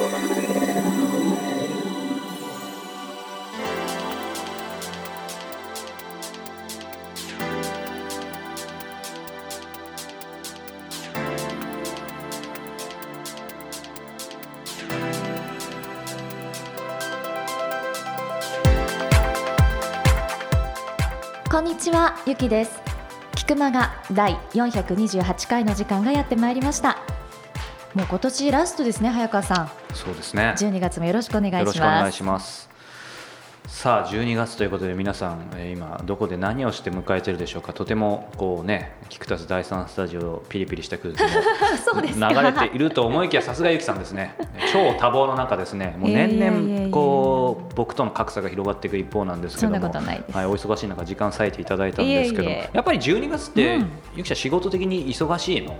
こんにちはゆきです。菊間が第428回の時間がやってまいりました。もう今年ラストですね早川さん。そうですね。12月もよろしくお願いします。よろしくお願いします。さあ12月ということで皆さん、えー今どこで何をして迎えてるでしょうか。とてもこうねキクタス第三スタジオピリピリした空気も 流れていると思いきやさすがゆきさんですね。超多忙の中ですね。もう年々こう僕との格差が広がっていく一方なんですけどもはい、お忙しい中時間割いていただいたんですけどやっぱり12月って、うんゆきちゃん仕事的に忙しいの？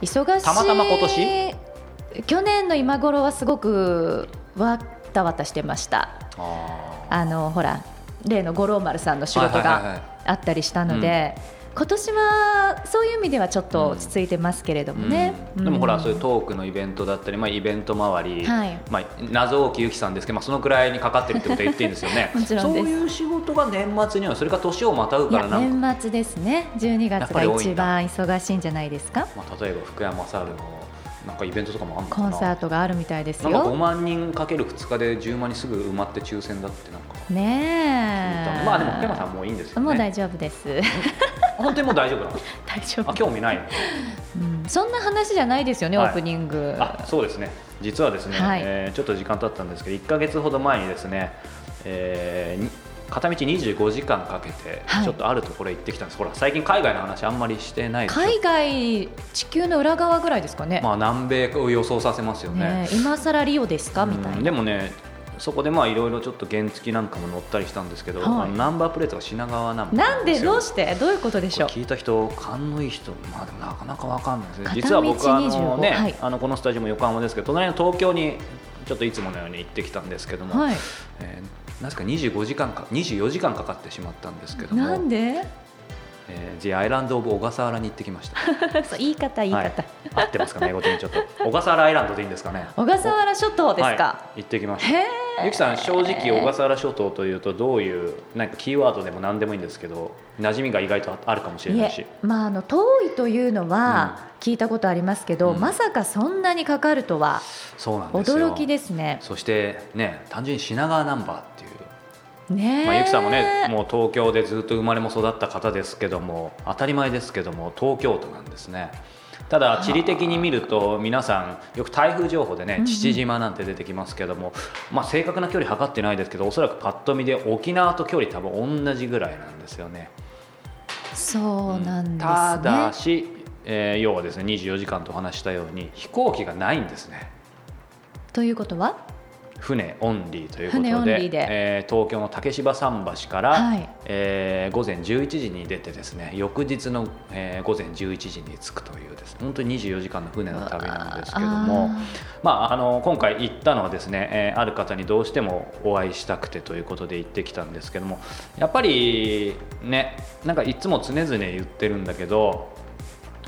忙しい。たまたま今年？去年の今頃はすごくわたわたしてました。ああのほら例の五郎丸さんの仕事はいはいはいはい。があったりしたので、今年はそういう意味ではちょっと落ち着いてますけれどもね、うん。でもほらそういうトークのイベントだったり、まあ、イベント周り、はい。まあ、謎多きゆきさんですけど、まあ、そのくらいにかかってるってことは言っていいんですよね。もちろんそういう仕事が年末にはそれか年をまたぐいやか。ら年末ですね。12やっ月が一番忙しいんじゃないですか。まあ、例えば福山雅治のなんかイベントとかもあるのかな？コンサートがあるみたいですなんか5よ万人かける2日で10万人すぐ埋まって抽選だってなんか。ねえ。た。まあでも福山さんもういいんですよね。もう大丈夫です。本当にもう大丈夫なの？大丈夫。あ興味ないの？うん。そんな話じゃないですよね、はい。オープニング。あそうですね。実はですね、はい。えーちょっと時間経ったんですけど1か月ほど前にですね、えーに片道25時間かけてはい。ちょっとあるところへ行ってきたんです、ほら最近海外の話あんまりしてない海外地球の裏側ぐらいですかね,、まあ南米を予想させますよね。ねえ今更リオですか？みたいうんな。でもねそこでまあいろいろちょっと原付なんかも乗ったりしたんですけど、はい。ナンバープレートが品川ナンバーなんでどうしして？どういうことでしょう？聞いた人勘のいい人まあでもなかなかわかんないですね。片道実は僕はあのね、25はい。あのこのスタジオも横浜ですけど隣の東京にちょっといつものように行ってきたんですけども、はい。えーなぜか25時間か24時間かかってしまったんですけども。なんで？えー、The Island of 小笠原に行ってきました。そう言い方言い方、はい、合ってますかね英語的にちょっと。小笠原アイランドでいいんですかね。小笠原諸島ですか、はい、行ってきました。ゆきさん正直小笠原諸島というとどういうなんかキーワードでも何でもいいんですけど馴染みが意外とあるかもしれないし。まああの遠いというのは聞いたことありますけど、うん。まさかそんなにかかるとは。そうなんですよ。驚きですね。そしてね単純に品川ナンバーねえ、まあ、ゆきさんもねもう東京でずっと生まれも育った方ですけども当たり前ですけども東京都なんですね。ただ地理的に見ると皆さんよく台風情報でね父島なんて出てきますけども、まあ、正確な距離測ってないですけどおそらくパッと見で沖縄と距離多分同じぐらいなんですよね。そうなんですね。ただし、えー要はですね24時間とお話ししたように飛行機がないんですね。ということは？船オンリーということでで。えー東京の竹芝桟橋から、はい。えー午前11時に出てですね翌日の、えー午前11時に着くというですね本当に24時間の船の旅なんですけどもまあ、あの今回行ったのはですね、えーある方にどうしてもお会いしたくてということで行ってきたんですけどもやっぱりねなんかいつも常々言ってるんだけど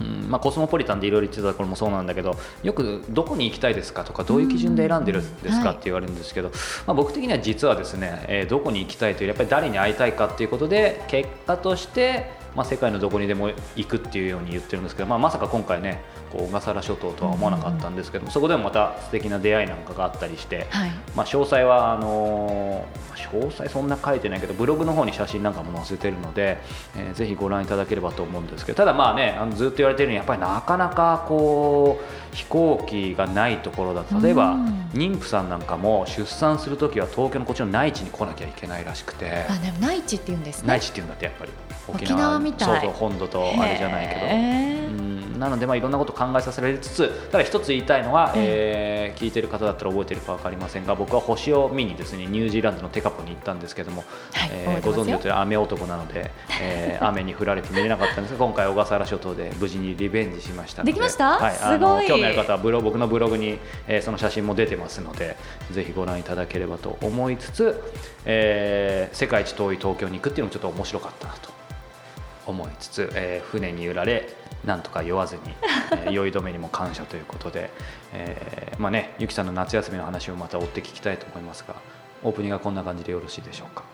うんまあ、コスモポリタンでいろいろ言ってた頃もそうなんだけどよくどこに行きたいですかとかどういう基準で選んでるんですかって言われるんですけど、まあ、僕的には実はですね、えーどこに行きたいというやっぱり誰に会いたいかっていうことで結果として、まあ、世界のどこにでも行くっていうように言ってるんですけど、まあ、まさか今回ねこう小笠原諸島とは思わなかったんですけども、そこでもまた素敵な出会いなんかがあったりして、はい。まあ、詳細はあのー詳細そんな書いてないけどブログの方に写真なんかも載せてるので、えーぜひご覧いただければと思うんですけどただまあねあのずっと言われてるようにやっぱりなかなかこう飛行機がないところだと例えばうん妊婦さんなんかも出産するときは東京のこっちの内地に来なきゃいけないらしくて。あでも内地って言うんですね。内地っていうんだってやっぱり。沖縄みたい。そうそう本土とあれじゃないけど。うん。なので、まあ、いろんなことを考えさせられつつただ一つ言いたいのは、えー聞いてる方だったら覚えてるか分かりませんが僕は星を見にですねニュージーランドのテカポに行ったんですけども、はいえーご存知の通り雨男なので、えー 雨に降られて見れなかったんですが今回小笠原諸島で無事にリベンジしましたので。できました？はい、すごい。あの興味ある方はブロ僕のブログに、えーその写真も出てますのでぜひご覧いただければと思いつつ、えー世界一遠い東京に行くっていうのもちょっと面白かったなと思いつつ、えー、船に揺られなんとか酔わずに、えー、酔い止めにも感謝ということで、えー、まあねゆきさんの夏休みの話をまた追って聞きたいと思いますがオープニングはこんな感じでよろしいでしょうか？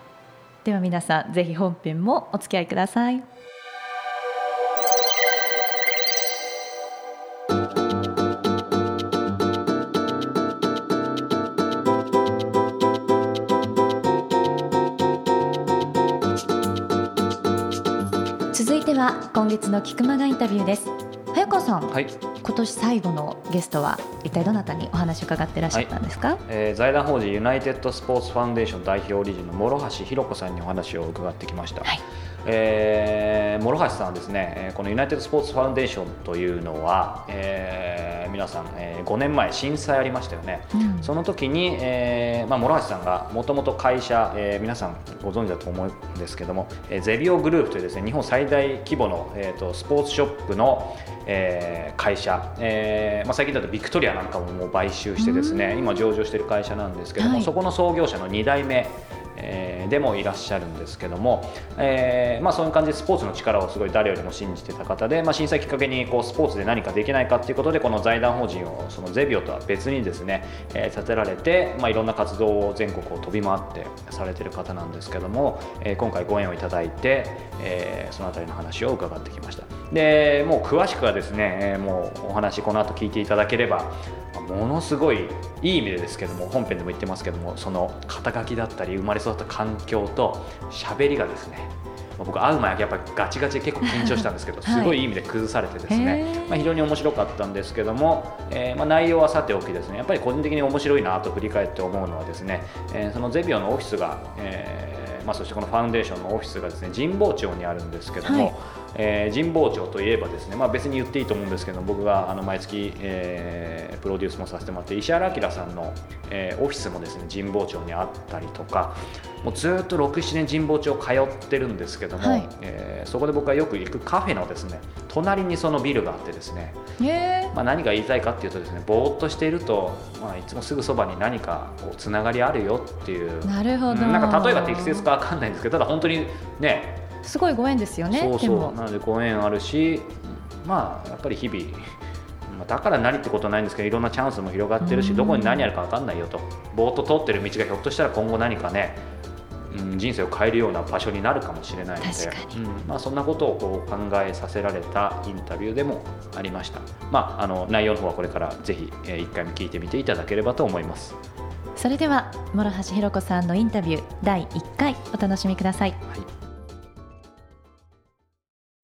では皆さんぜひ本編もお付き合いください月の菊間がインタビューです。早川さん、はい、今年最後のゲストは一体どなたにお話を伺っていらっしゃったんですか、はい、えー、財団法人ユナイテッドスポーツファンデーション代表理事の諸橋弘子さんにお話を伺ってきました、はい、えー、諸橋さんはですね。このユナイテッドスポーツファンデーションというのは、えー、皆さん、えー、5年前震災ありましたよね、うん、その時に、えーまあ、諸橋さんがもともと会社、えー、皆さんご存知だと思うんですけども、えー、ゼビオグループというですね日本最大規模の、えーと、スポーツショップの、えー、会社、えーまあ、最近だとビクトリアなんかももう買収してですね、今上場している会社なんですけども、はい、そこの創業者の2代目え、でもいらっしゃるんですけども、えーまあ、そういう感じでスポーツの力をすごい誰よりも信じてた方で、まあ、震災きっかけにこうスポーツで何かできないかということでこの財団法人をそのゼビオとは別にですね、えー、立てられて、まあ、いろんな活動を全国を飛び回ってされてる方なんですけども、え、今回ご縁をいただいて、え、その辺りの話を伺ってきました。でもう詳しくはですね、もうお話この後聞いていただければものすごいいい意味でですけども本編でも言ってますけどもその肩書きだったり生まれ育った環境と喋りがですね僕会う前はやっぱりガチガチで結構緊張したんですけど、すごいいい意味で崩されてですね、まあ、非常に面白かったんですけども、えー、まあ内容はさておきですねやっぱり個人的に面白いなと振り返って思うのはですね、えー、そのゼビオのオフィスが、えーまあ、そしてこのファウンデーションのオフィスがですね神保町にあるんですけども、はいえー、神保町といえばですね、まあ、別に言っていいと思うんですけど僕があの毎月、えー、プロデュースもさせてもらって石原明さんの、えー、オフィスもですね神保町にあったりとかもうずっと67年神保町通ってるんですけども、はい、えー、そこで僕がよく行くカフェのですね隣にそのビルがあってですね、まあ、何が言いたいかっていうとですねぼーっとしていると、まあ、いつもすぐそばに何かこうつながりあるよっていう。なるほど、なんか例えば適切か分かんないんですけどただ本当にねすごいご縁ですよねそうそう。なのでご縁あるしまあやっぱり日々 だから何ってことないんですけどいろんなチャンスも広がってるしどこに何あるか分かんないよと。ぼーっと通ってる道がひょっとしたら今後何かね、うん、人生を変えるような場所になるかもしれないので、うんまあ、そんなことをこう考えさせられたインタビューでもありました、まあ、あの内容の方はこれからぜひ、えー、1回目聞いてみていただければと思います。それでは諸橋弘子さんのインタビュー第1回お楽しみください、はい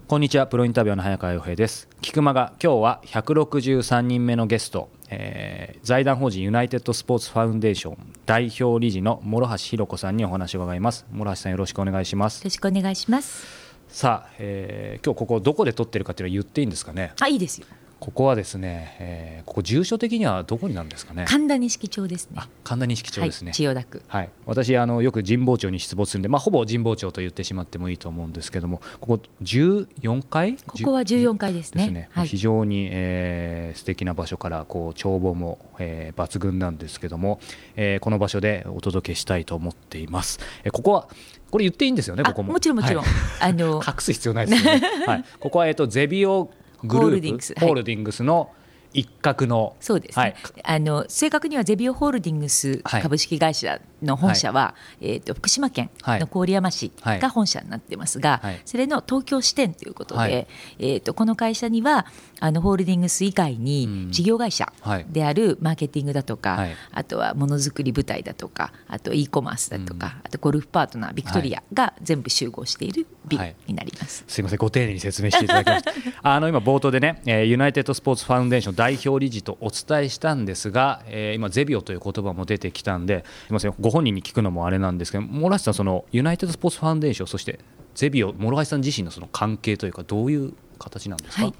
こんにちは。プロインタビューの早川洋平です。菊間が今日は163人目のゲスト、えー、財団法人ユナイテッドスポーツファウンデーション代表理事の諸橋弘子さんにお話を伺います。諸橋さんよろしくお願いします。よろしくお願いします。さあ、えー、今日ここどこで撮ってるかっていうのは言っていいんですかね？あいいですよここはですね、えー、ここ住所的にはどこになるんですかね？神田錦町ですね。神田錦町ですね。はい、千代田区。はい。私あのよく神保町に出没するんで、まあほぼ神保町と言ってしまってもいいと思うんですけども、ここ十四階？ここは十四階ですね。すねはい、非常に、えー、素敵な場所からこう眺望も、えー、抜群なんですけども、えー、この場所でお届けしたいと思っています。えー、ここはこれ言っていいんですよね。ここも？もちろんもちろん。はい、あの 隠す必要ないですよね。はい。ここはえっ、とゼビオグループホールディングスの一角のそうですね、はい、あの正確にはゼビオホールディングス株式会社の本社は、はい、えーと、福島県の郡山市が本社になってますが、はい、それの東京支店ということで、えーと、この会社にはあのホールディングス以外に事業会社であるマーケティングだとか、あとはものづくり部隊だとかあと e コマースだとか、あとゴルフパートナービクトリアが全部集合しているビルになります、すみませんご丁寧に説明していただきました。あの今冒頭でね、えー、ユナイテッドスポーツファウンデーション代表理事とお伝えしたんですが、えー、今、ゼビオという言葉も出てきたんで、すみません、ご本人に聞くのもあれなんですけど、諸橋さん、そのユナイテッド・スポーツ・ファンデーション、そしてゼビオ、諸橋さん自身のその関係というか、どういう形なんですか？はい。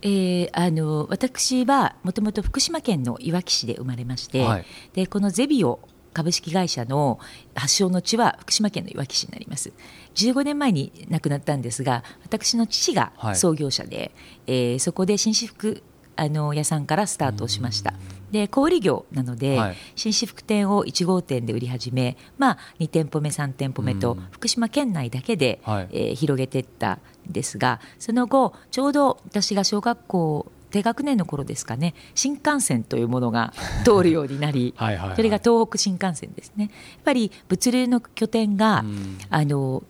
えー、あの私はもともと福島県のいわき市で生まれまして、はい、でこのゼビオ株式会社の発祥の地は福島県のいわき市になります。15年前に亡くなったんですが私の父が創業者で、はい、えー、そこで紳士服あの屋さんからスタートしました。で小売業なので、はい、紳士服店を1号店で売り始め、まあ、2店舗目、3店舗目と、福島県内だけで、はい、えー、広げていったんですがその後、ちょうど私が小学校低学年の頃ですかね。新幹線というものが通るようになり それが東北新幹線ですね。やっぱり物流の拠点が、あの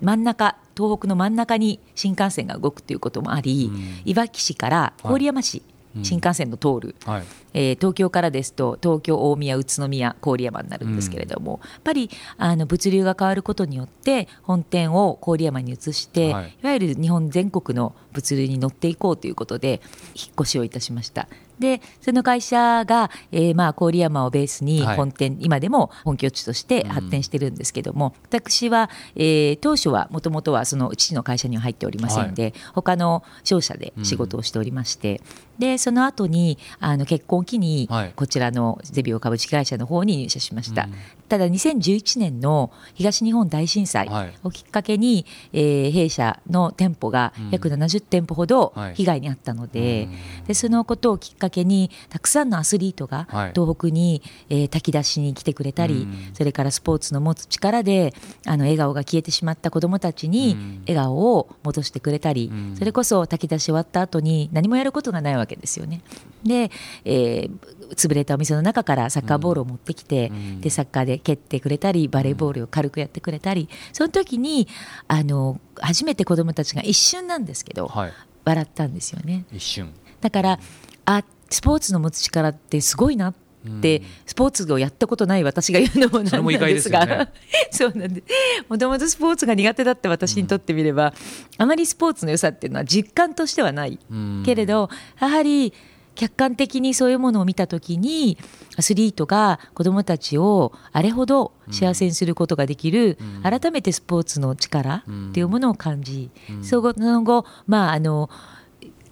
真ん中東北の真ん中に新幹線が動くということもあり、いわき市から郡山市、新幹線の通る、はい、えー、東京からですと東京、大宮、宇都宮、郡山になるんですけれども、うん、やっぱりあの物流が変わることによって本店を郡山に移して、はい、いわゆる日本全国の物流に乗っていこうということで引っ越しをいたしました。でその会社が、えー、まあ郡山をベースに本店、はい、今でも本拠地として発展してるんですけども、うん、私は、えー、当初はもともとはその父の会社には入っておりませんで、はい、他の商社で仕事をしておりまして、うん、でその後にあの結婚を機に、こちらのゼビオ株式会社の方に入社しました、うん、ただ2011年の東日本大震災をきっかけに、えー、弊社の店舗が約70店舗ほど被害に遭ったので,、でそのことをきっかけにたくさんのアスリートが東北に、えー、炊き出しに来てくれたり、それからスポーツの持つ力であの笑顔が消えてしまった子どもたちに笑顔を戻してくれたり、それこそ炊き出し終わった後に何もやることがないわけですよね。で、えー、潰れたお店の中からサッカーボールを持ってきて、でサッカーで蹴ってくれたりバレーボールを軽くやってくれたりその時にあの初めて子どもたちが一瞬なんですけど、はい、笑ったんですよね。一瞬。だからあスポーツの持つ力ってすごいなってスポーツをやったことない私が言うのもなんですが、ね、そうなんでもともとスポーツが苦手だった私にとってみれば、あまりスポーツの良さっていうのは実感としてはない、けれどやはり客観的にそういうものを見た時にアスリートが子どもたちをあれほど幸せにすることができる、うん、改めてスポーツの力っていうものを感じ、うん、その後、まあ、あの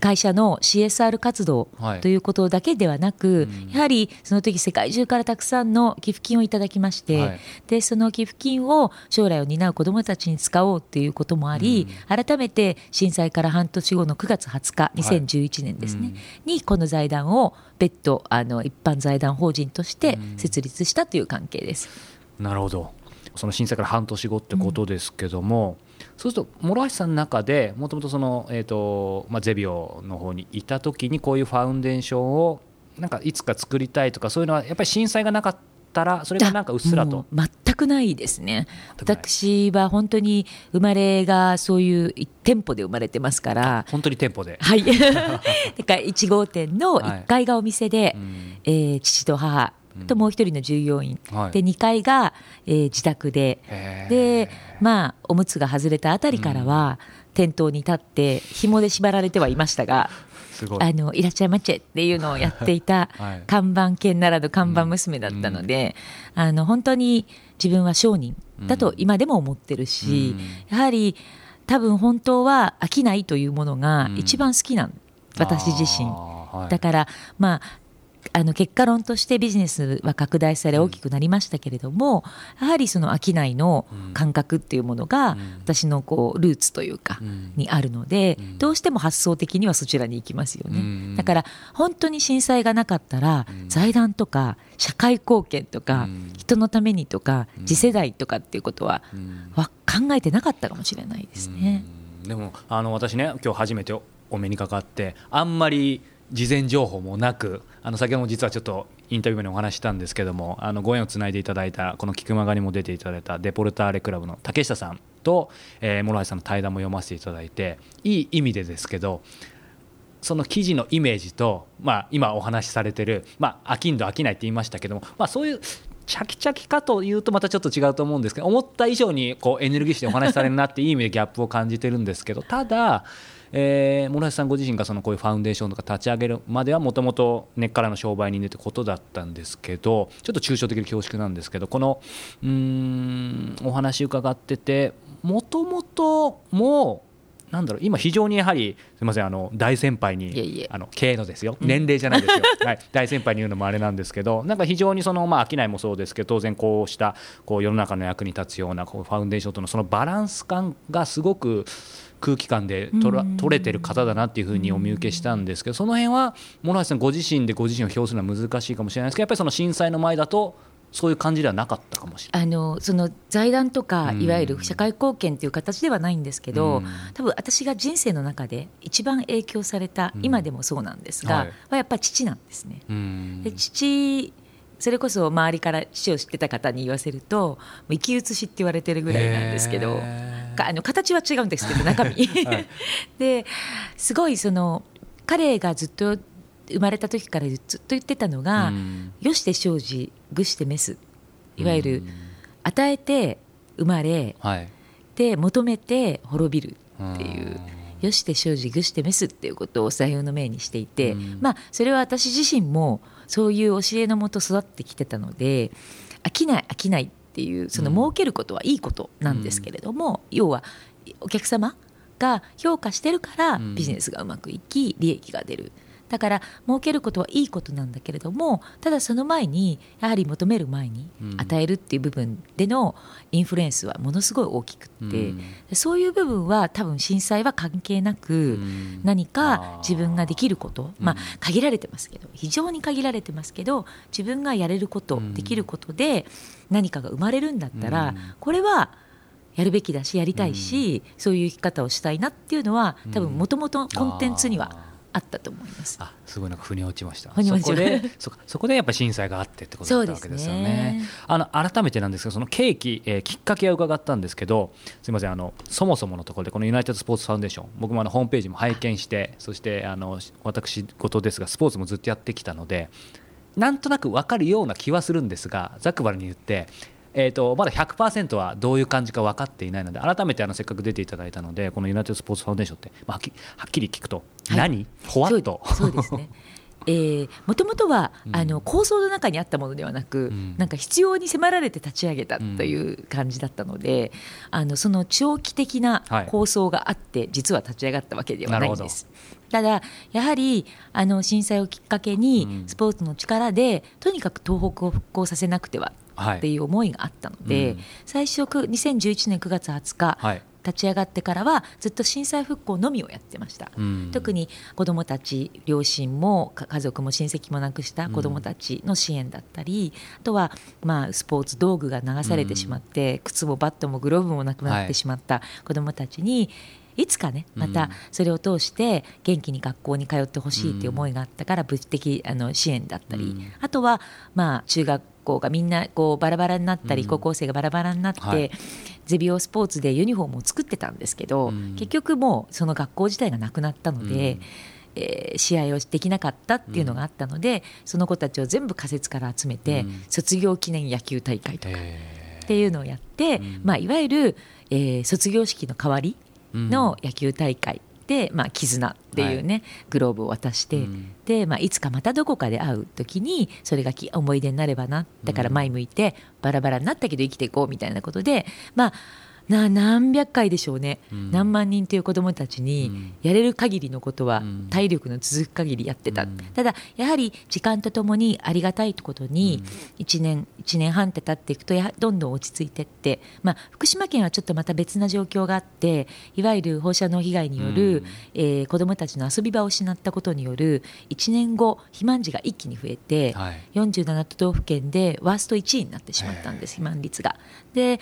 会社の CSR 活動ということだけではなく、はい、やはりその時世界中からたくさんの寄付金をいただきまして、はい、でその寄付金を将来を担う子どもたちに使おうということもあり、うん、改めて震災から半年後の9月20日2011年ですね、はい、にこの財団を別途あの一般財団法人として設立したという関係です。なるほど。その震災から半年後ってことですけども、うんそうすると諸橋さんの中でもともとその、えーとまあ、ゼビオの方にいた時にこういうファウンデーションをなんかいつか作りたいとかそういうのはやっぱり震災がなかったらそれがなんかうっすらと。全くないですね。私は本当に生まれがそういう店舗で生まれてますから。本当に店舗で。はい。だから1号店の1階がお店で、はい、えー、父と母ともう一人の従業員、はい、で2階が、えー、自宅で。で、まあ、おむつが外れたあたりからは、うん、店頭に立って紐で縛られてはいましたが。あのいらっしゃいませっていうのをやっていた 看板犬ならぬ看板娘だったので、うん、あの本当に自分は商人だと今でも思ってるし、うん、やはり多分本当は飽きないというものが一番好きなん、私自身。だから、まあ、あの結果論としてビジネスは拡大され大きくなりましたけれども、やはりその商いの感覚っていうものが私のこうルーツというかにあるので、どうしても発想的にはそちらに行きますよね。だから本当に震災がなかったら財団とか社会貢献とか人のためにとか次世代とかっていうことは考えてなかったかもしれないですね。でもあの私ね今日初めてお目にかかってあんまり事前情報もなくあの先ほども実はちょっとインタビューにお話したんですけどもあのご縁をつないでいただいたこの「菊間が」にも出ていただいたデポルターレクラブの竹下さんと、えー、諸橋さんの対談も読ませていただいていい意味でですけどその記事のイメージと、まあ、今お話しされてる、まあ、飽きんど飽きないって言いましたけども、まあ、そういうチャキチャキかというとまたちょっと違うと思うんですけど思った以上にこうエネルギッシュでお話しされるなっていい意味でギャップを感じてるんですけどただえー、諸橋さんご自身がそのこういうファウンデーションとか立ち上げるまではもともと根っからの商売人でってことだったんですけどちょっと抽象的で恐縮なんですけどこのうんお話伺っててもともともなんだろう今非常にやはりすみませんあの大先輩にあの経営のですよ。年齢じゃないですよ、はい、大先輩に言うのもあれなんですけどなんか非常にそのまあ商いもそうですけど当然こうしたこう世の中の役に立つようなこうファウンデーションとのそのバランス感がすごく空気感で取ら取れてる方だなっていうふうにお見受けしたんですけどその辺は諸橋さんご自身でご自身を表するのは難しいかもしれないですけどやっぱりその震災の前だとそういう感じではなかったかもしれない。あのその財団とか、いわゆる社会貢献という形ではないんですけど、うん、多分私が人生の中で一番影響された、うん、今でもそうなんですが、はい、はやっぱり父なんですね。うん、で父それこそ周りから父を知ってた方に言わせると生き写しって言われてるぐらいなんですけどあの形は違うんですけど中身、はい、ですごいその彼がずっと生まれた時からずっと言ってたのが「よして生じ愚してメス」いわゆる与えて生まれ、はい、で求めて滅びるっていう。よして生じ愚してメスっていうことをお採用の命にしていて、まあそれは私自身もそういう教えのもと育ってきてたので飽きない飽きないっていうその儲けることはいいことなんですけれども、要はお客様が評価してるからビジネスがうまくいき利益が出る。だから儲けることはいいことなんだけれどもただその前にやはり求める前に与えるっていう部分でのインフルエンスはものすごい大きくって、うん、そういう部分は多分震災は関係なく何か自分ができること、まあ限られてますけど非常に限られてますけど自分がやれることできることで何かが生まれるんだったらこれはやるべきだしやりたいし、そういう生き方をしたいなっていうのは多分もともとコンテンツにはあったと思います。あ、すごいなんか腑に落ちました。そこで、そそこでやっぱ震災があってってことだったわけですよね。ねあの改めてなんですけど、その契機、えー、きっかけは伺ったんですけど、すみませんあのそもそものところでこのユナイテッドスポーツファウンデーション、僕もあのホームページも拝見して、そしてあの私事ですがスポーツもずっとやってきたので、なんとなく分かるような気はするんですが、ザックバルに言って。えーと、まだ100%はどういう感じか分かっていないので改めてあのせっかく出ていただいたのでこのユナイテッド・スポーツファウンデーションって、まあ、はっきり聞くと何、はい、ほわっと。そうですね。もともとは、うん、あの構想の中にあったものではなく、うん、なんか必要に迫られて立ち上げたという感じだったので、うん、あのその長期的な構想があって、はい、実は立ち上がったわけではないんです。ただやはりあの震災をきっかけにスポーツの力で、とにかく東北を復興させなくてはっていう思いがあったので、はいうん、最初2011年9月20日、はい、立ち上がってからはずっと震災復興のみをやってました、うん、特に子どもたち両親も家族も親戚も亡くした子どもたちの支援だったり、あとはまあスポーツ道具が流されてしまって、靴もバットもグローブもなくなってしまった子どもたちに、いつかねまたそれを通して元気に学校に通ってほしいという思いがあったから物的あの支援だったり、あとはまあ中学校がみんなこうバラバラになったり、高校生がバラバラになって、はい、ゼビオスポーツでユニフォームを作ってたんですけど、結局もうその学校自体がなくなったので。えー、試合をできなかったっていうのがあったので、その子たちを全部仮設から集めて、卒業記念野球大会とかっていうのをやって、まあ、いわゆる、えー、卒業式の代わりの野球大会で、まあ、絆っていうね、はい、グローブを渡して、うん、で、まあ、いつかまたどこかで会う時にそれが思い出になればな。だから前向いてバラバラになったけど生きていこうみたいなことでまあな何百回でしょうね、うん、何万人という子どもたちにやれる限りのことは体力の続く限りやってた、うん、ただやはり時間とともにありがたいことに1年1年半って経っていくとやどんどん落ち着いていって、まあ、福島県はちょっとまた別な状況があっていわゆる放射能被害による、うん、えー、子どもたちの遊び場を失ったことによる1年後肥満児が一気に増えて、はい、47都道府県でワースト1位になってしまったんです肥満率が。で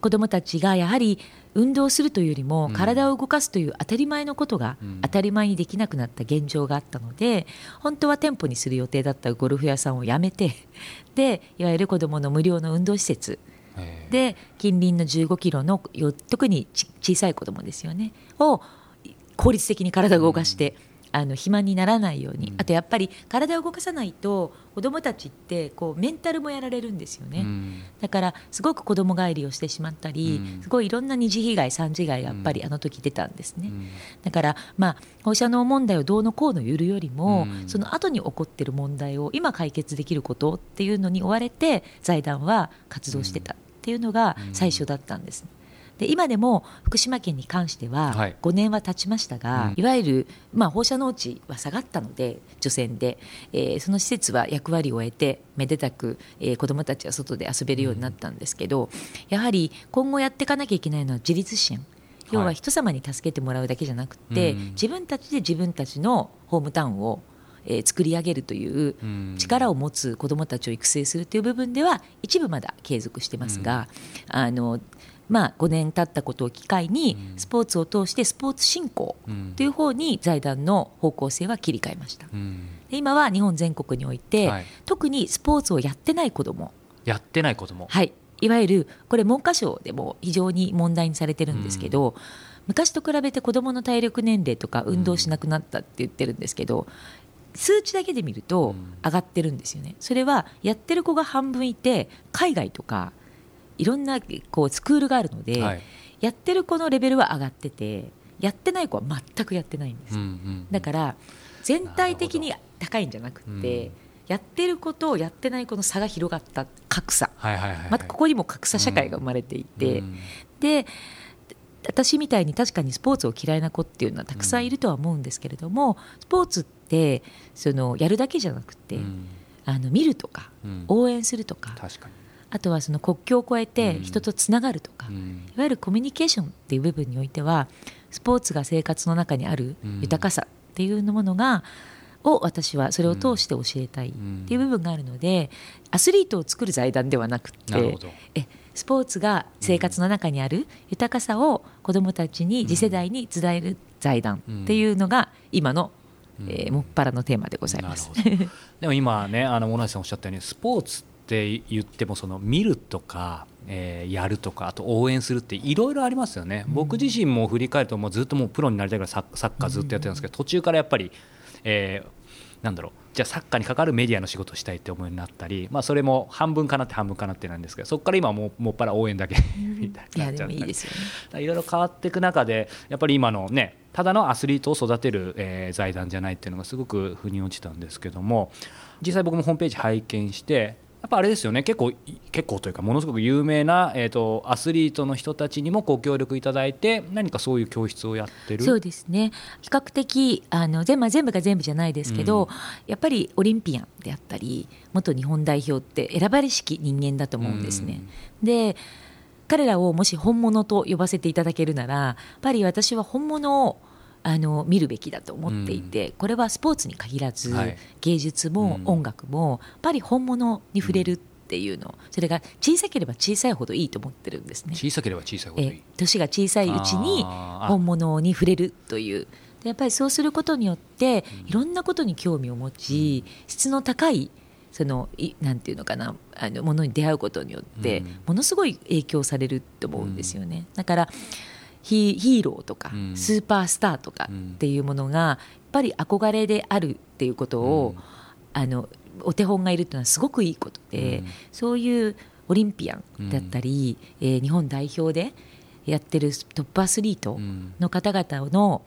子どもたちがやはり運動するというよりも体を動かすという当たり前のことが当たり前にできなくなった現状があったので本当は店舗にする予定だったゴルフ屋さんをやめて でいわゆる子どもの無料の運動施設で近隣の15キロの特に小さい子どもですよねを効率的に体を動かしてあの肥満にならないように、あとやっぱり体を動かさないと子どもたちってこうメンタルもやられるんですよね、うん、だからすごく子供帰りをしてしまったり、うん、すごいいろんな二次被害三次被害がやっぱりあの時出たんですね、うん、だからまあ放射能問題をどうのこうの言うよりも、その後に起こっている問題を今解決できることっていうのに追われて財団は活動してたっていうのが最初だったんです、で今でも福島県に関しては5年は経ちましたが、はいいわゆる、まあ、放射能値は下がったので除染で、えー、その施設は役割を終えてめでたく、えー、子どもたちは外で遊べるようになったんですけど、うん、やはり今後やっていかなきゃいけないのは自立支援。要は人様に助けてもらうだけじゃなくて、はい、自分たちで自分たちのホームタウンをえー、作り上げるという力を持つ子どもたちを育成するという部分では一部まだ継続してますが、あのまあ、5年経ったことを機会にスポーツを通してスポーツ振興という方に財団の方向性は切り替えました、で今は日本全国において、はい、特にスポーツをやってない子どもやってない子どもはい。いわゆるこれ文科省でも非常に問題にされてるんですけど、昔と比べて子どもの体力年齢とか運動しなくなったって言ってるんですけど、数値だけで見ると上がってるんですよね。それはやってる子が半分いて海外とかいろんなこうスクールがあるので、はい、やってる子のレベルは上がっててやってない子は全くやってないんです、うんうん、だから全体的に高いんじゃなくて、やってる子とやってない子の差が広がった格差、またここにも格差社会が生まれていて、うん、で私みたいに確かにスポーツを嫌いな子っていうのはたくさんいるとは思うんですけれども、スポーツってそのやるだけじゃなくて、あの見るとか、応援するとかあとはその国境を越えて人とつながるとか、いわゆるコミュニケーションっていう部分においてはスポーツが生活の中にある豊かさっていうものが、を私はそれを通して教えたいっていう部分があるので、アスリートを作る財団ではなくてえスポーツが生活の中にある豊かさを子どもたちに次世代に伝える財団っていうのが今の、えー、もっぱらのテーマでございます。でも今ねあの小梨さんおっしゃったようにスポーツって言ってもその見るとかえー、やるとかあと応援するっていろいろありますよね、うん、僕自身も振り返るともうずっともうプロになりたいからサッカーずっとやってたんですけど、途中からやっぱり、えー、なんだろう。じゃあサッカーにかかるメディアの仕事をしたいって思いになったり、まあ、それも半分かなって半分かなってなんですけどそこから今ももっぱら応援だけみたいになっちゃったりいろいろ変わっていく中でやっぱり今のねただのアスリートを育てる、えー、財団じゃないっていうのがすごく腑に落ちたんですけども実際僕もホームページ拝見してやっぱあれですよね。結構結構というかものすごく有名な、えーと、アスリートの人たちにもご協力いただいて何かそういう教室をやってる。そうですね。比較的あの全,、まあ、全部が全部じゃないですけど、うん、やっぱりオリンピアンであったり元日本代表って選ばれしき人間だと思うんですね。うん、で彼らをもし本物と呼ばせていただけるならやっぱり私は本物をあの見るべきだと思っていて、うん、これはスポーツに限らず、はい、芸術も音楽もやっぱり本物に触れるっていうの、それが小さければ小さいほどいいと思ってるんですね。小さければ小さいほどいい。年が小さいうちに本物に触れるという。やっぱりそうすることによっていろんなことに興味を持ち、質の高いそのなんていうのかなあのものに出会うことによってものすごい影響されると思うんですよね。だからヒーローとかスーパースターとかっていうものがやっぱり憧れであるっていうことを、あのお手本がいるっていうのはすごくいいことで、そういうオリンピアンだったり、え日本代表でやってるトップアスリートの方々の、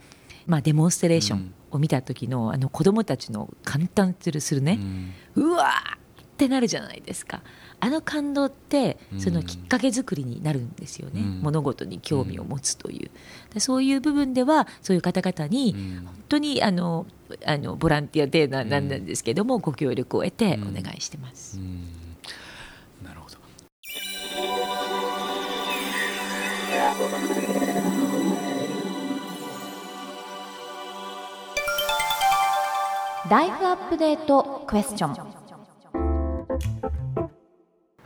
まあ、デモンストレーションを見た時のあの子供たちの簡単するね、うわーってなるじゃないですかあの感動ってそのきっかけ作りになるんですよね、うん、物事に興味を持つという、うん、そういう部分ではそういう方々に本当にあのあのボランティアでななんなんですけどもご協力を得てお願いしてます。なるほど。ライフアップデートクエスチョン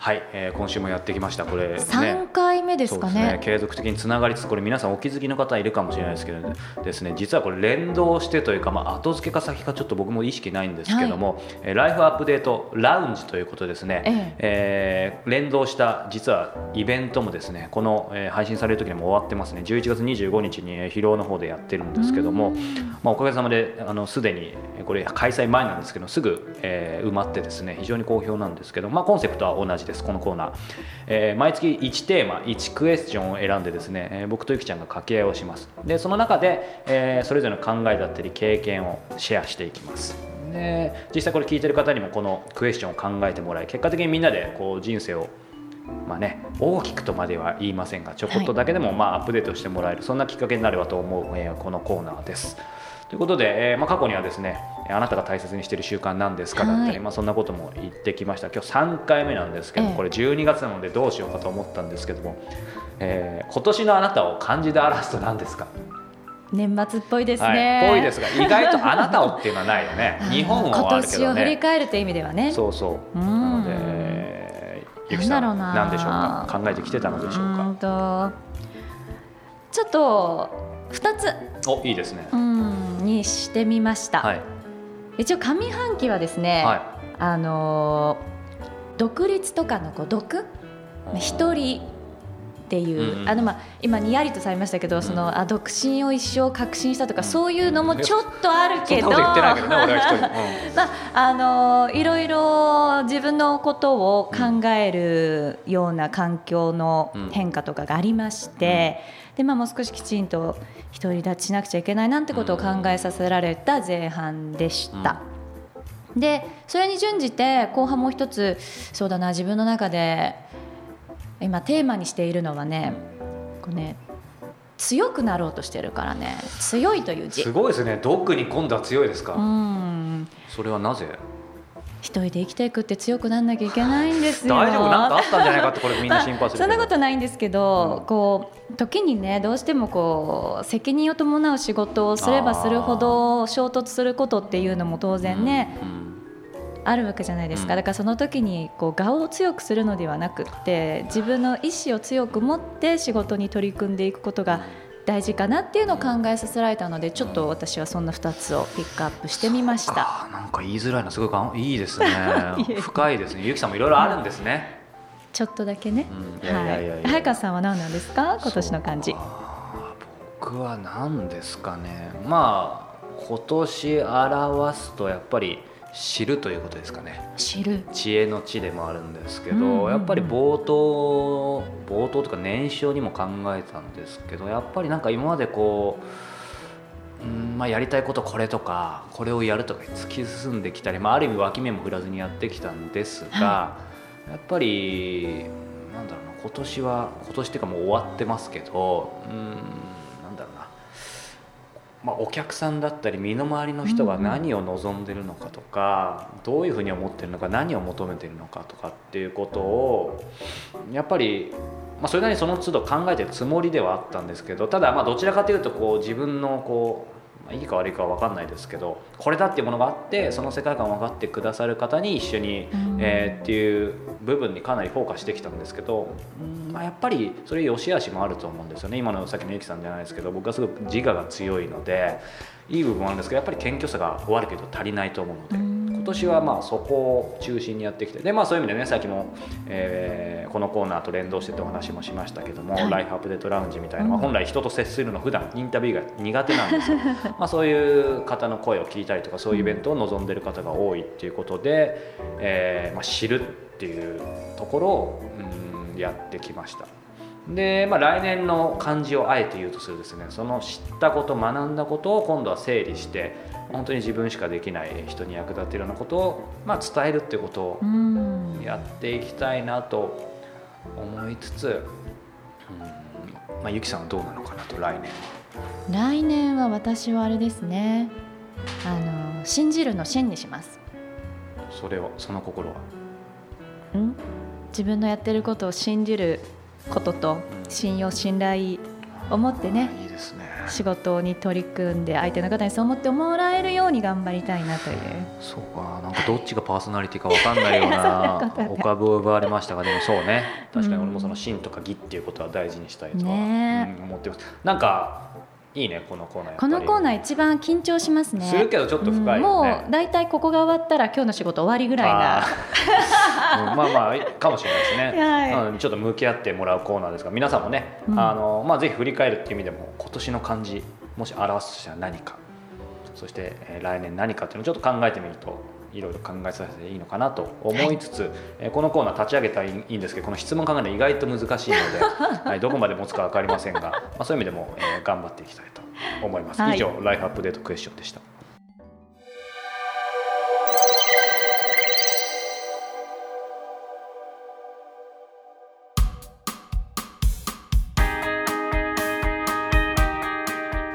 はい、えー、今週もやってきました。これ、ね、3回目ですかね、ね、継続的につながりつつこれ皆さんお気づきの方いるかもしれないですけど、ね、ですね。実はこれ連動してというか、まあ、後付けか先かちょっと僕も意識ないんですけども、はい、えライフアップデートラウンジということですね、ええ。えー、連動した実はイベントもですねこの、えー、配信される時にも終わってますね。11月25日に疲労の方でやってるんですけども、まあ、おかげさまであのすでにこれ開催前なんですけどすぐ、えー、埋まってですね非常に好評なんですけど、まあ、コンセプトは同じですこのコーナー、えー、毎月1テーマ1クエスチョンを選んでですね、えー、僕とゆきちゃんが掛け合いをします。でその中で、えー、それぞれの考えだったり経験をシェアしていきます。で実際これ聞いてる方にもこのクエスチョンを考えてもらい結果的にみんなでこう人生をまあね、大きくとまでは言いませんがちょこっとだけでもまあアップデートしてもらえる、そんなきっかけになればと思う、えー、このコーナーです。ということで、えーまあ、過去にはですねあなたが大切にしている習慣なんですか？だったり、まあ、そんなことも言ってきました今日3回目なんですけど、これ12月なのでどうしようかと思ったんですけども、えー、今年のあなたを漢字で表すと何ですか？年末っぽいですね。はい、ぽいですが、意外とあなたをっていうのはないよね。日本はあるけどね。今年を振り返るという意味ではね。そうそう。なので、ゆきさん、なんでしょうか？考えてきてたのでしょうか？ちょっと二つ。お、いいですね。にしてみました。はい、一応上半期はですね。はい、あの独立とかのこう独一人っていう、うん、あのまあ今にやりとされましたけど、うん、そのあ独身を一生確信したとか、うん、そういうのもちょっとあるけど、まああのいろいろ自分のことを考えるような環境の変化とかがありまして、でまあもう少しきちんと独り立ちしなくちゃいけないなんてことを考えさせられた前半でした。でそれに準じて後半もう一つそうだな自分の中で今テーマにしているのはねこうね強くなろうとしてるからね強いという字。すごいですね。ドッグに今度は強いですか。うん。それはなぜ？一人で生きていくって強くなんなきゃいけないんですよ。大丈夫？なんかあったんじゃないかってこれみんな心配するそんなことないんですけど、うん、こう時にねどうしてもこう責任を伴う仕事をすればするほど衝突することっていうのも当然ね、うんうんあるわけじゃないですか、だからその時にこう顔を強くするのではなくって自分の意思を強く持って仕事に取り組んでいくことが大事かなっていうのを考えさせられたのでちょっと私はそんな2つをピックアップしてみました。なんか言いづらいのすごいいいですね。深いですね。ゆきさんもいろいろあるんですね、ちょっとだけね、うん、はい。早川さんは何なんですか。今年の漢字。僕は何ですかね。まあ今年表すとやっぱり知るということですかね。知る。知恵の知でもあるんですけど、うんうんうん、やっぱり冒頭冒頭とか年少にも考えたんですけどやっぱりなんか今までこう、うんまあ、やりたいことこれとかこれをやるとか突き進んできたり、まあ、ある意味脇目も振らずにやってきたんですが、はい、やっぱりなんだろうな今年は今年っていうかもう終わってますけどうんまあ、お客さんだったり身の回りの人が何を望んでるのかとか、どういうふうに思ってるのか何を求めてるのかとかっていうことをやっぱり、まあ、それなりにその都度考えてるつもりではあったんですけどただまあどちらかというとこう自分のこうまあ、いいか悪いかは分かんないですけどこれだっていうものがあってその世界観を分かってくださる方に一緒に、うん、えー、っていう部分にかなりフォーカスしてきたんですけど、うんまあ、やっぱりそれ良し悪しもあると思うんですよね。今のさっきのゆきさんじゃないですけど僕はすごく自我が強いのでいい部分もあるんですけどやっぱり謙虚さが悪けど足りないと思うので。うん今年はまあそこを中心にやってきてで、まあ、そういう意味でねさっきも、えー、このコーナーと連動しててお話もしましたけども、はい、ライフアップデートラウンジみたいな、まあ、本来人と接するの普段インタビューが苦手なんですよ まあそういう方の声を聞いたりとかそういうイベントを望んでる方が多いっていうことで、えーまあ、知るっていうところを、うん、やってきました。で、まあ、来年の漢字をあえて言うとするですねその知ったこと学んだことを今度は整理して本当に自分しかできない人に役立てるようなことを、まあ、伝えるっていうことをやっていきたいなと思いつつ、うんまあ、ゆきさんはどうなのかなと来年。来年は私はあれですね。あの信じるの信にします。それをその心は？ん？自分のやってることを信じることと信用信頼を持ってねいいですね。仕事に取り組んで相手の方にそう思ってもらえるように頑張りたいなという。そうか。なんかどっちがパーソナリティか分かんないようなお株を奪われましたがでもそうね。確かに俺もその真とか義っていうことは大事にしたいとは、ね、思ってます。なんかいいねこのコーナーこのコーナー一番緊張しますね。するけどちょっと深い、ね。うん、もう大体ここが終わったら今日の仕事終わりぐらいな。まあまあかもしれないですね、はい、ちょっと向き合ってもらうコーナーですが皆さんもね、うん、あのまあ、ぜひ振り返るっていう意味でも今年の漢字もし表すとしたら何か。そして、えー、来年何かっていうのをちょっと考えてみるといろいろ考えさせていいのかなと思いつつ、はい、えー、このコーナー立ち上げたらいいんですけどこの質問考えるの意外と難しいので、はい、どこまで持つか分かりませんが、まあ、そういう意味でも、えー、頑張っていきたいと思います。以上、ライフアップデートクエスチョンでした。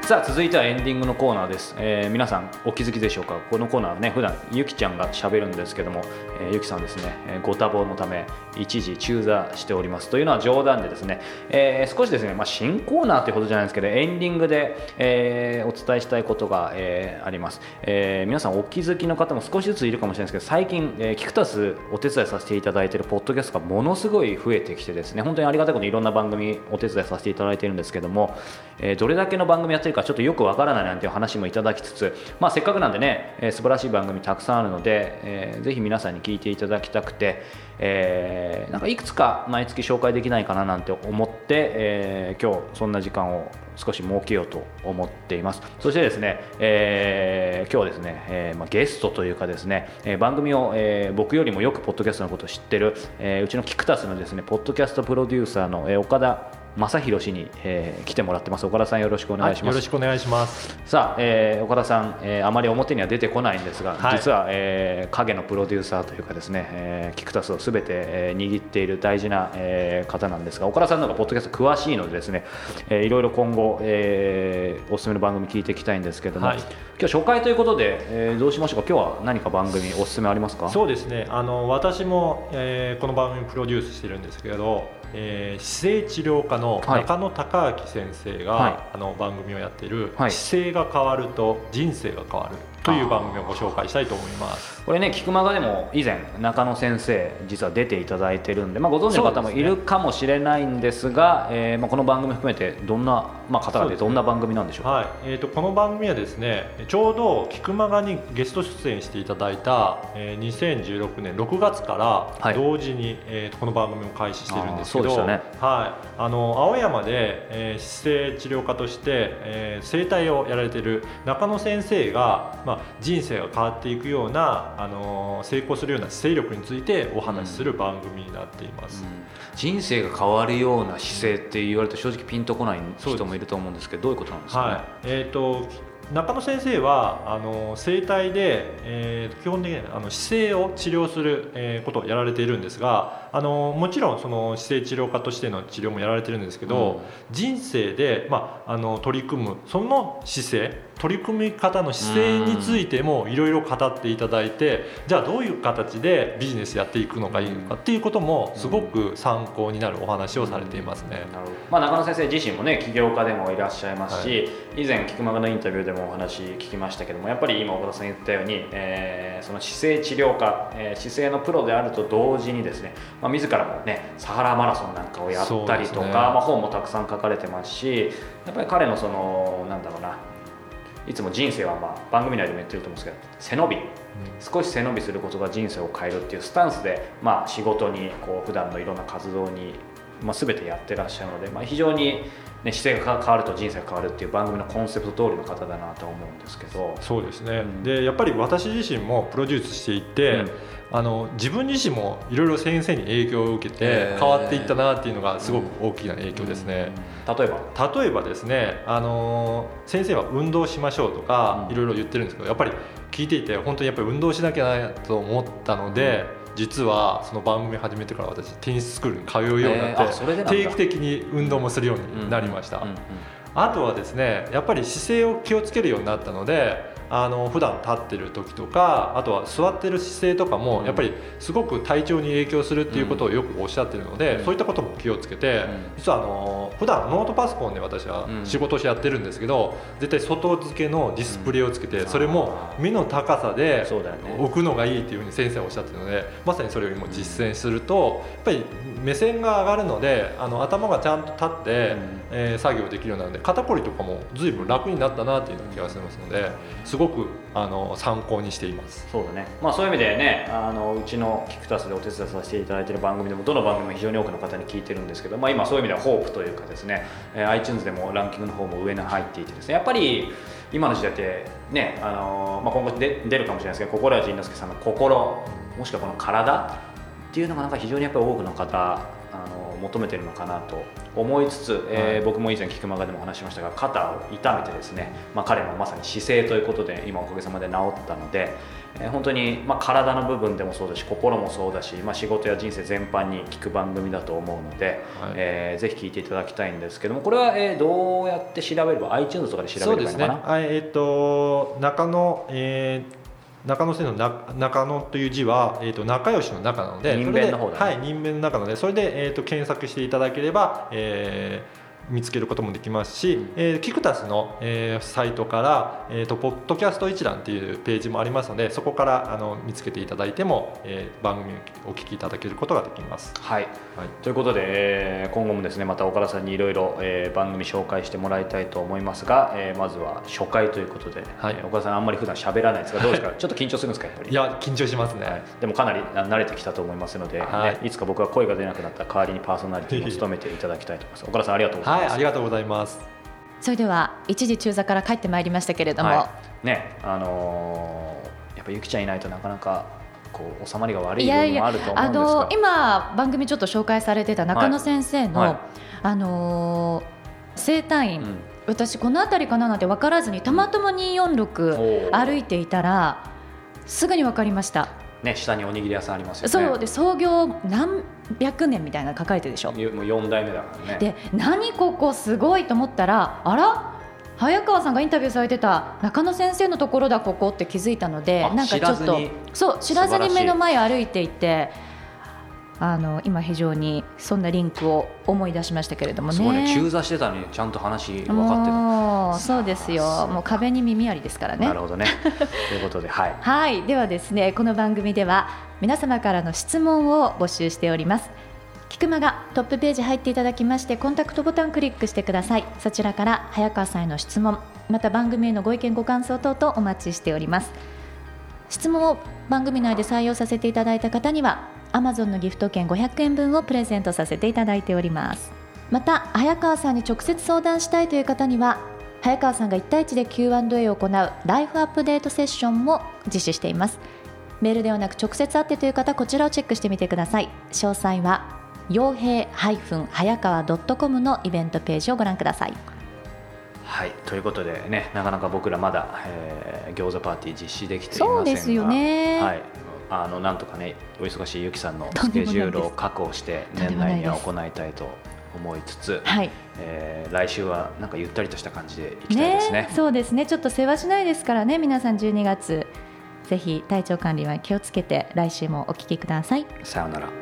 さあ続いてはエンディングのコーナーです、えー、皆さんお気づきでしょうか？このコーナーはね普段ゆきちゃんがしゃべるんですけども、えー、ゆきさんですね、えー、ご多忙のため一時中座しておりますというのは冗談でですね、えー、少しですね、まあ、新コーナーということじゃないですけどエンディングで、えー、お伝えしたいことが、えー、あります、えー、皆さんお気づきの方も少しずついるかもしれないですけど最近、えー、キクタスお手伝いさせていただいているポッドキャストがものすごい増えてきてですね本当にありがたいことにいろんな番組お手伝いさせていただいているんですけども、えー、どれだけの番組やってるかちょっとよくわからないなんていう話もいただきつつ、まあ、せっかくなんでね、えー、素晴らしい番組たくさんあるので、えー、ぜひ皆さんに聞いていただきたくて、えー、なんかいくつか毎月紹介できないかななんて思って、えー、今日そんな時間を少し設けようと思っています。そしてですね、えー、今日ですね、えーまあ、ゲストというかですね、えー、番組を、えー、僕よりもよくポッドキャストのことを知ってる、えー、うちのキクタスのですねポッドキャストプロデューサーの、えー、岡田正弘氏に、えー、来てもらってます。岡田さんよろしくお願いします、はい、よろしくお願いします。さあ、えー、岡田さん、えー、あまり表には出てこないんですが、はい、実は、えー、影のプロデューサーというかですね、えー、キクタスをすべて、えー、握っている大事な、えー、方なんですが岡田さんの方がポッドキャスト詳しいのでですね、えー、いろいろ今後、えー、おすすめの番組聞いていきたいんですけども、はい、今日初回ということで、えー、どうしましょうか？今日は何か番組おすすめありますか？そうですね。あの私も、えー、この番組プロデュースしてるんですけどえー、姿勢治療科の中野孝明先生が、はい、あの番組をやっている、はい、姿勢が変わると人生が変わるという番組をご紹介したいと思いますこれね菊間がでも以前中野先生実は出ていただいてるんで、まあ、ご存知の方もいるかもしれないんですが、ねえー、まあ、この番組含めてどんな、まあ、方がでどんな番組なんでしょうか、はい。えーと、この番組はですねちょうど菊間がにゲスト出演していただいた、えー、2016年6月から同時に、はい、えーと、この番組を開始してるんですけど、ね、はい、あの青山で、えー、姿勢治療科として、えー、整体をやられている中野先生が、まあ、人生が変わっていくような、あの成功するような姿勢力についてお話しする番組になっています、うん。うん、人生が変わるような姿勢って言われると正直ピンとこない人もいると思うんですけどどういうことなんですか、ね、はい。えーと中野先生はあの整体で、えー、基本的にあの姿勢を治療する、えー、ことをやられているんですがあのもちろんその姿勢治療家としての治療もやられてるんですけど、うん、人生で、まあ、あの取り組むその姿勢取り組み方の姿勢についてもいろいろ語っていただいてじゃあどういう形でビジネスやっていくのがいいのかっていうこともすごく参考になるお話をされていますね。なるほど。まあ、中野先生自身もね起業家でもいらっしゃいますし、はい、以前菊間のインタビューでもお話聞きましたけどもやっぱり今岡田さん言ったように、えー、その姿勢治療家、えー、姿勢のプロであると同時にですね、まあ、自らもねサハラマラソンなんかをやったりとか、ね、まあ、本もたくさん書かれてますしやっぱり彼のそのなんだろうないつも人生は、まあ、番組内でも言ってると思うんですけど背伸び、うん、少し背伸びすることが人生を変えるっていうスタンスで、まあ、仕事にこう普段のいろんな活動に、まあ、全てやってらっしゃるので、まあ、非常に、ね、姿勢が変わると人生が変わるっていう番組のコンセプト通りの方だなと思うんですけど。そうですね、うん、でやっぱり私自身もプロデュースしていて、うん。あの自分自身もいろいろ先生に影響を受けて変わっていったなっていうのがすごく大きな影響ですね。例えば。例えばですねあの先生は運動しましょうとかいろいろ言ってるんですけどやっぱり聞いていて本当にやっぱり運動しなきゃなと思ったので。実はその番組始めてから私テニススクールに通うようになって、定期的に運動もするようになりました、あとはですねやっぱり姿勢を気をつけるようになったのであの普段立ってる時とかあとは座ってる姿勢とかもやっぱりすごく体調に影響するっていうことをよくおっしゃってるので、うん、そういったことも気をつけて、うん、実はあの普段ノートパソコンで私は仕事をしてやってるんですけど、絶対外付けのディスプレイをつけて、それも目の高さで置くのがいいっていうふうに先生はおっしゃってるのでまさにそれを今実践するとやっぱり目線が上がるのであの頭がちゃんと立って、えー、作業できるようになるので肩こりとかも随分楽になったなっていう気がしますのですごくあの参考にしています。そうだね、まあ、そういう意味でねあのうちのキクタスでお手伝いさせていただいている番組でもどの番組も非常に多くの方に聞いてるんですけど、まあ、今そういう意味ではホープというかですね、えー、iTunes でもランキングの方も上に入っていてですねやっぱり今の時代ってね、あのまあ、今後で出るかもしれないですけど心谷仁之助さんの心もしくはこの体っていうのがなんか非常にやっぱり多くの方あの求めているのかなと思いつつ、えー、僕も以前菊間がでも話しましたが肩を痛めてですね、まあ、彼のまさに姿勢ということで今おかげさまで治ったので、えー、本当に、まあ、体の部分でもそうだし心もそうだし、まあ、仕事や人生全般に聞く番組だと思うので、はい、えー、ぜひ聞いていただきたいんですけどもこれは、えー、どうやって調べれば iTunes とかで調べればいいのかな、ね、えーと、中野、えー中野線の中野という字は、えーと、仲良しの中なので人弁の方だ、ね、はい人弁の中なのでそれで、えーと、検索していただければ、えー見つけることもできますし、えー、キクタスの、えー、サイトから、えーと、ポッドキャスト一覧っていうページもありますのでそこからあの見つけていただいても、えー、番組をお聞きいただけることができます。はい、はい、ということで、えー、今後もですねまた岡田さんにいろいろ番組紹介してもらいたいと思いますが、えー、まずは初回ということで、はい、岡田さんあんまり普段喋らないですがどうですか？ちょっと緊張するんですかやっぱり？いや緊張しますね、はい、でもかなり慣れてきたと思いますので、はい。ね、いつか僕は声が出なくなった代わりにパーソナリティを務めていただきたいと思います。岡田さんありがとうございます、はい、ありがとうございます。それでは一時中座から帰ってまいりましたけれども、はい、ねあのー、やっぱゆきちゃんいないとなかなかこう収まりが悪い部分もあると思うんですが。あの今番組ちょっと紹介されてた中野先生の、はい。はい、あのー、生体院、うん、私この辺りかななんて分からずにたまたま246歩いていたらすぐに分かりました。ね、下におにぎり屋さんありますよね。そうで創業何百年みたいな書かれてるでしょ。もう4代目だからね。で何ここすごいと思ったらあら？早川さんがインタビューされてた中野先生のところだここって気づいたのでなんかちょっとそう知らずに目の前歩いていてあの今非常にそんなリンクを思い出しましたけれどもね。すごいね中座してたのにちゃんと話分かってた。そうですよ。もう壁に耳ありですからね。なるほどね。ということで、はい。はい、ではですね、この番組では皆様からの質問を募集しております。菊間がトップページ入っていただきましてコンタクトボタンクリックしてくださいそちらから早川さんへの質問また番組へのご意見ご感想等々お待ちしております質問を番組内で採用させていただいた方には Amazon のギフト券500円分をプレゼントさせていただいております。また早川さんに直接相談したいという方には早川さんが1対1で Q&A を行うライフアップデートセッションも実施しています。メールではなく直接会ってという方こちらをチェックしてみてください。詳細は傭兵早川 .com のイベントページをご覧ください。はいということでねなかなか僕らまだ、えー、餃子パーティー実施できていませんが。そうですよね、はい、あのなんとかねお忙しいゆきさんのスケジュールを確保して年内には行いたいと思いつつ、はい。えー、来週はなんかゆったりとした感じでいきたいですね、ね、そうですね。ちょっと世話しないですからね皆さん12月。ぜひ体調管理は気をつけて来週もお聞きください。さようなら